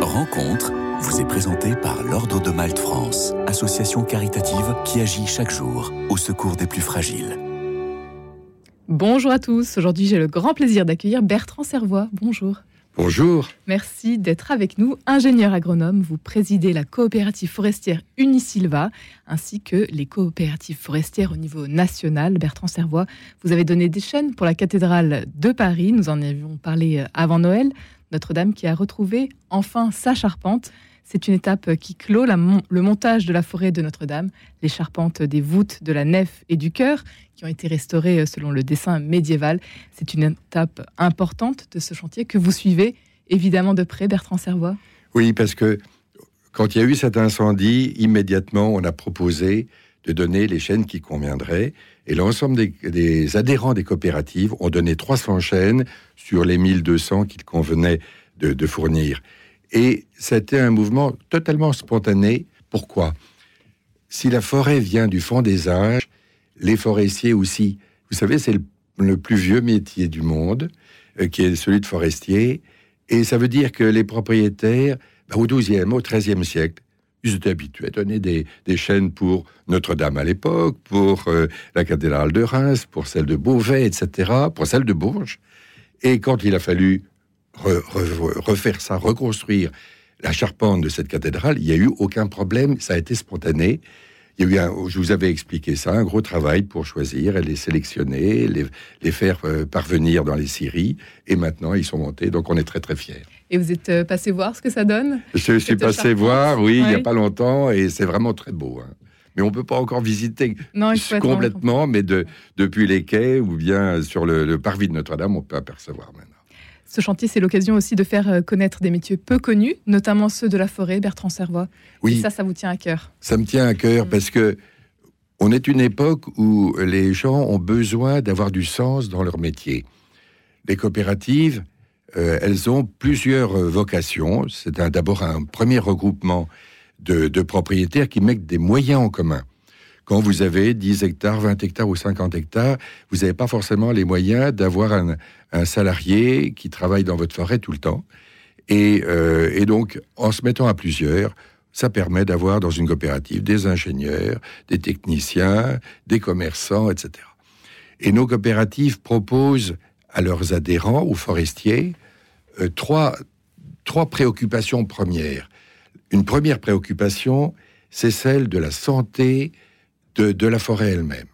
Rencontre vous est présentée par l'Ordre de Malte France, association caritative qui agit chaque jour au secours des plus fragiles. Bonjour à tous. Aujourd'hui, j'ai le grand plaisir d'accueillir Bertrand Servois. Bonjour. Bonjour. Merci d'être avec nous. Ingénieur agronome, vous présidez la coopérative forestière Unisilva ainsi que les coopératives forestières au niveau national. Bertrand Servois, vous avez donné des chaînes pour la cathédrale de Paris. Nous en avions parlé euh, avant Noël. Notre-Dame qui a retrouvé enfin sa charpente. C'est une étape qui clôt le montage de la forêt de Notre-Dame, les charpentes des voûtes, de la nef et du chœur, qui ont été restaurées euh, selon le dessin médiéval. C'est une étape importante de ce chantier que vous suivez évidemment de près, Bertrand Servois. Oui, parce que quand il y a eu cet incendie, immédiatement, on a proposé de donner les chaînes qui conviendraient. Et l'ensemble des, adhérents des coopératives ont donné 300 chaînes sur les 1200 qu'il convenait de fournir. Et c'était un mouvement totalement spontané. Pourquoi? Si la forêt vient du fond des âges, les forestiers aussi. Vous savez, c'est le, plus vieux métier du monde, euh, qui est celui de forestier. Et ça veut dire que les propriétaires, bah, au XIIe, au XIIIe siècle, ils étaient habitués à donner des, des chaînes pour Notre-Dame à l'époque, pour euh, la cathédrale de Reims, pour celle de Beauvais, etc., pour celle de Bourges. Et quand il a fallu refaire ça, reconstruire la charpente de cette cathédrale, il n'y a eu aucun problème, ça a été spontané. Il y a eu je vous avais expliqué ça, un gros travail pour choisir et les sélectionner, les, les faire euh, parvenir dans les scieries, et maintenant ils sont montés, donc on est très très fiers. Et vous êtes euh, passé voir ce que ça donne Je suis passé voir, oui, il n'y a pas longtemps, et c'est vraiment très beau. Hein. Mais on peut pas encore visiter complètement, mais de, depuis les quais ou bien sur le, le parvis de Notre-Dame, on peut apercevoir maintenant. Ce chantier, c'est l'occasion aussi de faire euh, connaître des métiers peu connus, notamment ceux de la forêt, Bertrand Servois. Oui. Et ça, ça vous tient à cœur. Ça me tient à cœur mm. parce que on est une époque où les gens ont besoin d'avoir du sens dans leur métier. Les coopératives, euh, elles ont plusieurs euh, vocations. C'est d'abord un premier regroupement de, propriétaires qui mettent des moyens en commun. Quand vous avez 10 hectares, 20 hectares ou 50 hectares, vous n'avez pas forcément les moyens d'avoir un, salarié qui travaille dans votre forêt tout le temps. Euh, et, donc, en se mettant à plusieurs, ça permet d'avoir dans une coopérative des ingénieurs, des techniciens, des commerçants, etc. Et nos coopératives proposent à leurs adhérents, aux forestiers, euh, trois, trois préoccupations premières. Une première préoccupation, c'est celle de la santé de, la forêt elle-même.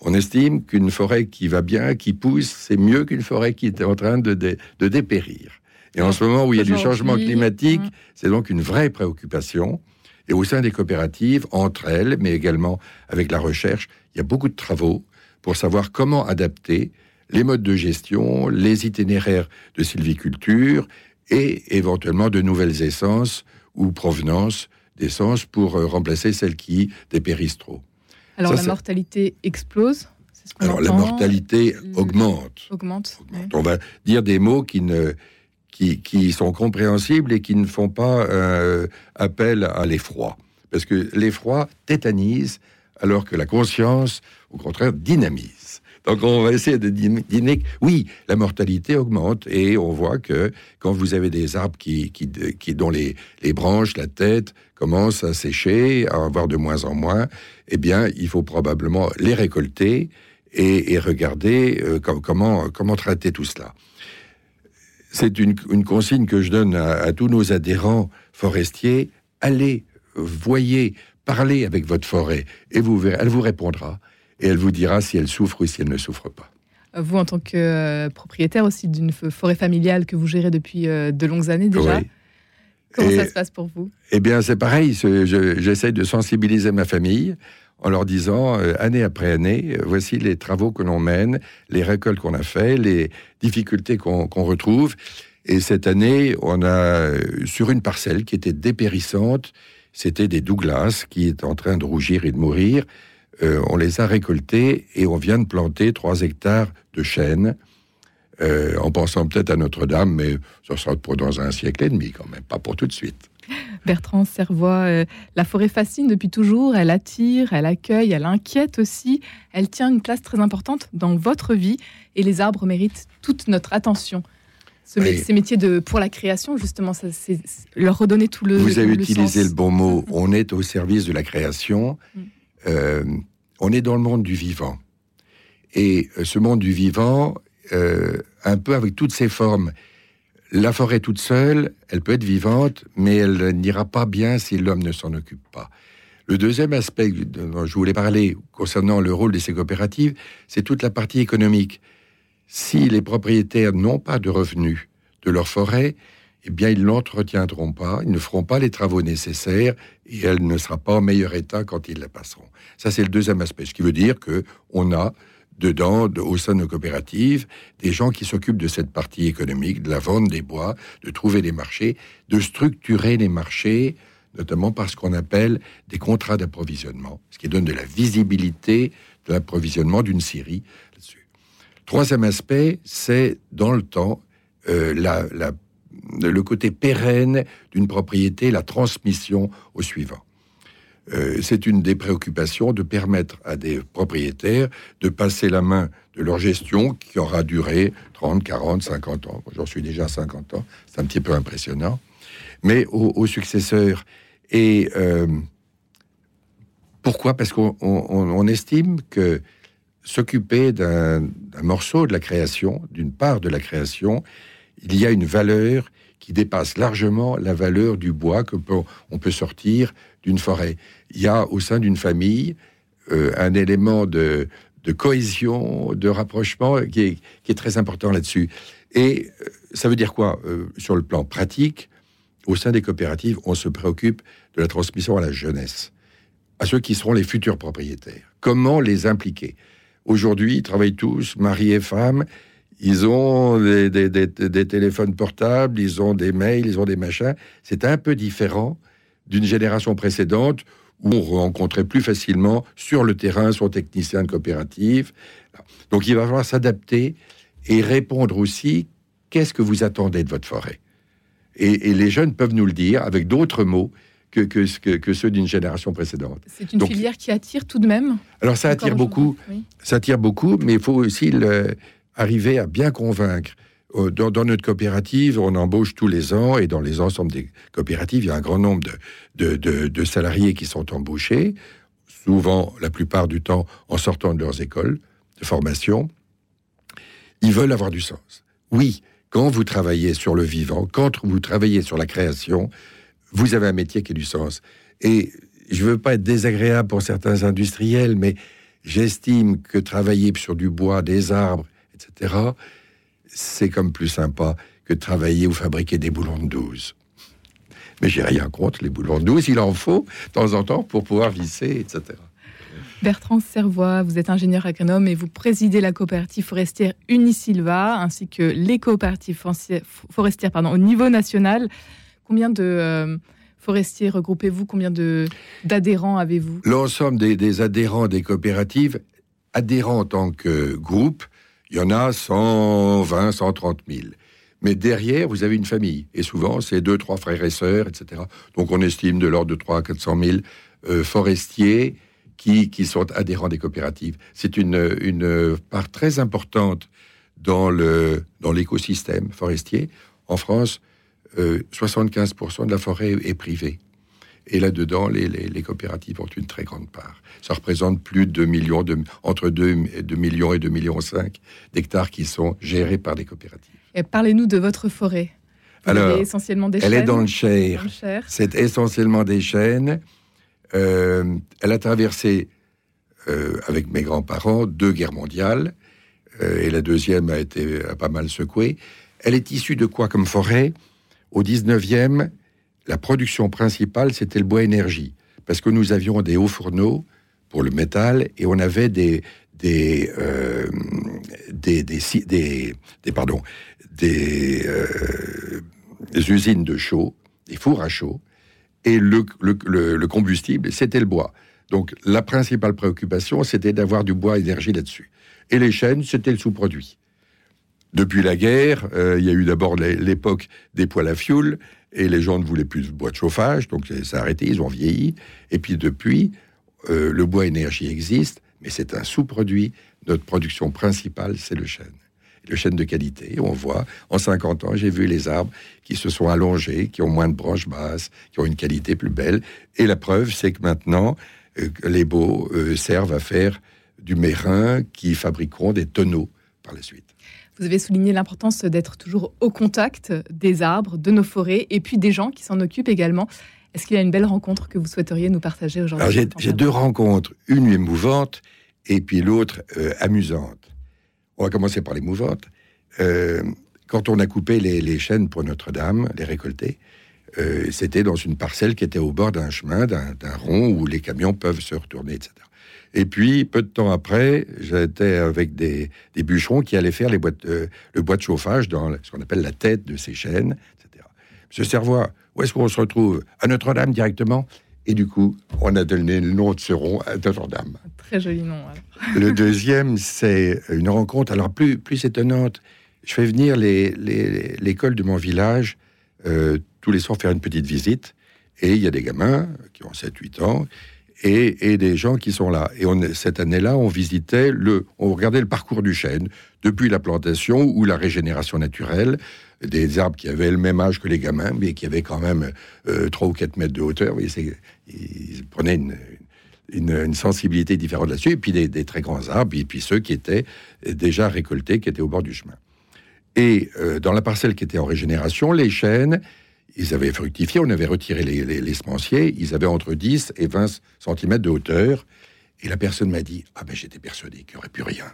On estime qu'une forêt qui va bien, qui pousse, c'est mieux qu'une forêt qui est en train de, de, dépérir. Et en ce moment où il y a du changement climatique, hein. c'est donc une vraie préoccupation. Et au sein des coopératives, entre elles, mais également avec la recherche, il y a beaucoup de travaux pour savoir comment adapter les modes de gestion, les itinéraires de sylviculture et éventuellement de nouvelles essences ou provenances d'essences pour euh, remplacer celles qui dépérissent trop. Alors la mortalité explose Alors la mortalité augmente. Augmente. On va dire des mots qui ne qui, qui, sont compréhensibles et qui ne font pas euh, appel à l'effroi. Parce que l'effroi tétanise, alors que la conscience, au contraire, dynamise. Donc on va essayer de dîner. Oui, la mortalité augmente et on voit que quand vous avez des arbres qui, qui, dont les, les, branches, la tête commencent à sécher, à avoir de moins en moins, eh bien, il faut probablement les récolter et, regarder euh, comment, comment traiter tout cela. C'est une, consigne que je donne à, tous nos adhérents forestiers. Allez, voyez, parlez avec votre forêt et vous elle vous répondra et elle vous dira si elle souffre ou si elle ne souffre pas. Vous, en tant que euh, propriétaire aussi d'une forêt familiale que vous gérez depuis euh, de longues années déjà, comment ça se passe pour vous? Eh bien, c'est pareil. J'essaie de sensibiliser ma famille en leur disant, euh, année après année, voici les travaux que l'on mène, les récoltes qu'on a fait, les difficultés qu'on retrouve. Et cette année, on a, sur une parcelle qui était dépérissante, c'était des Douglas qui est en train de rougir et de mourir. Euh, on les a récoltés et on vient de planter 3 hectares de chênes, euh, en pensant peut-être à Notre-Dame, mais ça sera pour dans un siècle et demi quand même, pas pour tout de suite. Bertrand Servois, euh, la forêt fascine depuis toujours, elle attire, elle accueille, elle inquiète aussi, elle tient une place très importante dans votre vie et les arbres méritent toute notre attention. ces métiers de, pour la création, justement, ça, c'est leur redonner tout le. Vous avez utilisé le bon mot. On est au service de la création. Euh, on est dans le monde du vivant. Et euh, ce monde du vivant, euh, un peu avec toutes ses formes. La forêt toute seule, elle peut être vivante, mais elle n'ira pas bien si l'homme ne s'en occupe pas. Le deuxième aspect dont je voulais parler concernant le rôle de ces coopératives, c'est toute la partie économique si les propriétaires n'ont pas de revenus de leur forêt, eh bien, ils l'entretiendront pas, ils ne feront pas les travaux nécessaires et elle ne sera pas en meilleur état quand ils la passeront. Ça, c'est le deuxième aspect, ce qui veut dire que on a dedans, au sein de nos coopératives, des gens qui s'occupent de cette partie économique, de la vente des bois, de trouver des marchés, de structurer les marchés, notamment par ce qu'on appelle des contrats d'approvisionnement, ce qui donne de la visibilité de l'approvisionnement d'une série Troisième aspect, c'est dans le temps euh, le côté pérenne d'une propriété, la transmission au suivant. Euh, c'est une des préoccupations de permettre à des propriétaires de passer la main de leur gestion qui aura duré 30, 40, 50 ans. J'en suis déjà à 50 ans, c'est un petit peu impressionnant. Mais aux, successeurs. Et euh, pourquoi? Parce qu'on estime que s'occuper d'un morceau de la création, d'une part de la création, il y a une valeur qui dépasse largement la valeur du bois que peut, on peut sortir d'une forêt. Il y a au sein d'une famille euh, un élément de, cohésion, de rapprochement qui est, très important là-dessus. Et euh, ça veut dire quoi euh, Sur le plan pratique, au sein des coopératives, on se préoccupe de la transmission à la jeunesse, à ceux qui seront les futurs propriétaires. Comment les impliquer? Aujourd'hui, ils travaillent tous, mari et femme. Ils ont des, téléphones portables, ils ont des mails, ils ont des machins. C'est un peu différent d'une génération précédente où on rencontrait plus facilement sur le terrain son technicien de coopérative. Donc il va falloir s'adapter et répondre aussi qu'est-ce que vous attendez de votre forêt? et les jeunes peuvent nous le dire avec d'autres mots que, que, ceux d'une génération précédente. C'est une filière qui attire tout de même Alors ça attire beaucoup, ça attire beaucoup, mais il faut aussi arriver à bien convaincre. Dans, notre coopérative, on embauche tous les ans, et dans les ensembles des coopératives, il y a un grand nombre de salariés qui sont embauchés, souvent, la plupart du temps, en sortant de leurs écoles de formation. Ils veulent avoir du sens. Oui, quand vous travaillez sur le vivant, quand vous travaillez sur la création, vous avez un métier qui a du sens. Et je ne veux pas être désagréable pour certains industriels, mais j'estime que travailler sur du bois, des arbres, etc., c'est comme plus sympa que de travailler ou fabriquer des boulons de 12. Mais j'ai rien contre les boulons de 12, il en faut de temps en temps pour pouvoir visser, etc. Bertrand Servois, vous êtes ingénieur agronome et vous présidez la coopérative forestière Unisilva ainsi que les coopératives forestières pardon, au niveau national. Combien de euh, forestiers regroupez-vous? Combien d'adhérents avez-vous? L'ensemble des, adhérents des coopératives, adhérents en tant que groupe, il y en a 120, 130 000. Mais derrière, vous avez une famille. Et souvent, c'est deux, trois frères et sœurs, etc. Donc, on estime de l'ordre de 300 400 000 forestiers qui, qui, sont adhérents des coopératives. C'est une, une, part très importante dans l'écosystème dans forestier. En France, 75% euh, de la forêt est privée. Et là-dedans, les, coopératives ont une très grande part. Ça représente plus de 2 millions, de, entre 2, millions et 2 millions 5 d'hectares qui sont gérés par des coopératives. Parlez-nous de votre forêt. Alors, elle est essentiellement des elle est dans le Cher. C'est essentiellement des chênes. Euh, elle a traversé, euh, avec mes grands-parents, deux guerres mondiales. et la deuxième a été a pas mal secouée. Elle est issue de quoi comme forêt? Au 19e, la production principale, c'était le bois énergie, parce que nous avions des hauts fourneaux pour le métal et on avait des des euh, des, des, pardon des, euh, usines de chaud, des fours à chaud, et le, le, le combustible, c'était le bois. Donc la principale préoccupation, c'était d'avoir du bois énergie là-dessus. Et les chaînes, c'était le sous-produit. Depuis la guerre, euh, il y a eu d'abord l'époque des poêles à fioul, et les gens ne voulaient plus de bois de chauffage, donc ça s'est arrêté, ils ont vieilli. Et puis depuis, euh, le bois énergie existe, mais c'est un sous-produit. Notre production principale, c'est le chêne. le chêne de qualité. On voit, en 50 ans, j'ai vu les arbres qui se sont allongés, qui ont moins de branches basses, qui ont une qualité plus belle. Et la preuve, c'est que maintenant, euh, les euh, servent à faire du mérin qui fabriqueront des tonneaux par la suite. Vous avez souligné l'importance d'être toujours au contact des arbres, de nos forêts, et puis des gens qui s'en occupent également. Est-ce qu'il y a une belle rencontre que vous souhaiteriez nous partager aujourd'hui J'ai deux rencontres, une émouvante et puis l'autre euh, amusante. On va commencer par l'émouvante. Euh, quand on a coupé les, les chênes pour Notre-Dame, les récolter, euh, c'était dans une parcelle qui était au bord d'un chemin, d'un rond où les camions peuvent se retourner, etc. Et puis, peu de temps après, j'étais avec des, des, bûcherons qui allaient faire les boîtes, le bois de chauffage dans ce qu'on appelle la tête de ces chênes, etc. Monsieur Servois, où est-ce qu'on se retrouve? À Notre-Dame directement et du coup, on a donné le nom de ce rond à Notre-Dame. Très joli nom. le deuxième, c'est une rencontre, alors plus, plus étonnante. Je fais venir l'école de mon village euh, tous les soirs faire une petite visite. Et il y a des gamins qui ont 7-8 ans et, des gens qui sont là. Et cette année-là, on visitait le, on regardait le parcours du chêne, depuis la plantation ou la régénération naturelle, des arbres qui avaient le même âge que les gamins, mais qui avaient quand même euh, 3 ou 4 mètres de hauteur. Ils, ils prenaient une, une, sensibilité différente là-dessus, et puis des, très grands arbres, et puis ceux qui étaient déjà récoltés, qui étaient au bord du chemin. Et euh, dans la parcelle qui était en régénération, les chênes, ils avaient fructifié, on avait retiré les, les, semenciers, ils avaient entre 10 et 20 cm de hauteur, et la personne m'a dit Ah ben j'étais persuadé qu'il n'y aurait plus rien.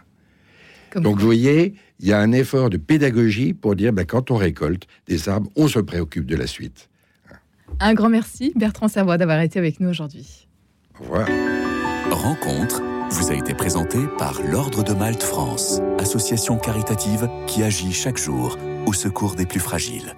Donc vous voyez, il y a un effort de pédagogie pour dire ben, quand on récolte des arbres, on se préoccupe de la suite. Un grand merci, Bertrand Servois, d'avoir été avec nous aujourd'hui. Au revoir. Rencontre vous a été présentée par l'Ordre de Malte France, association caritative qui agit chaque jour au secours des plus fragiles.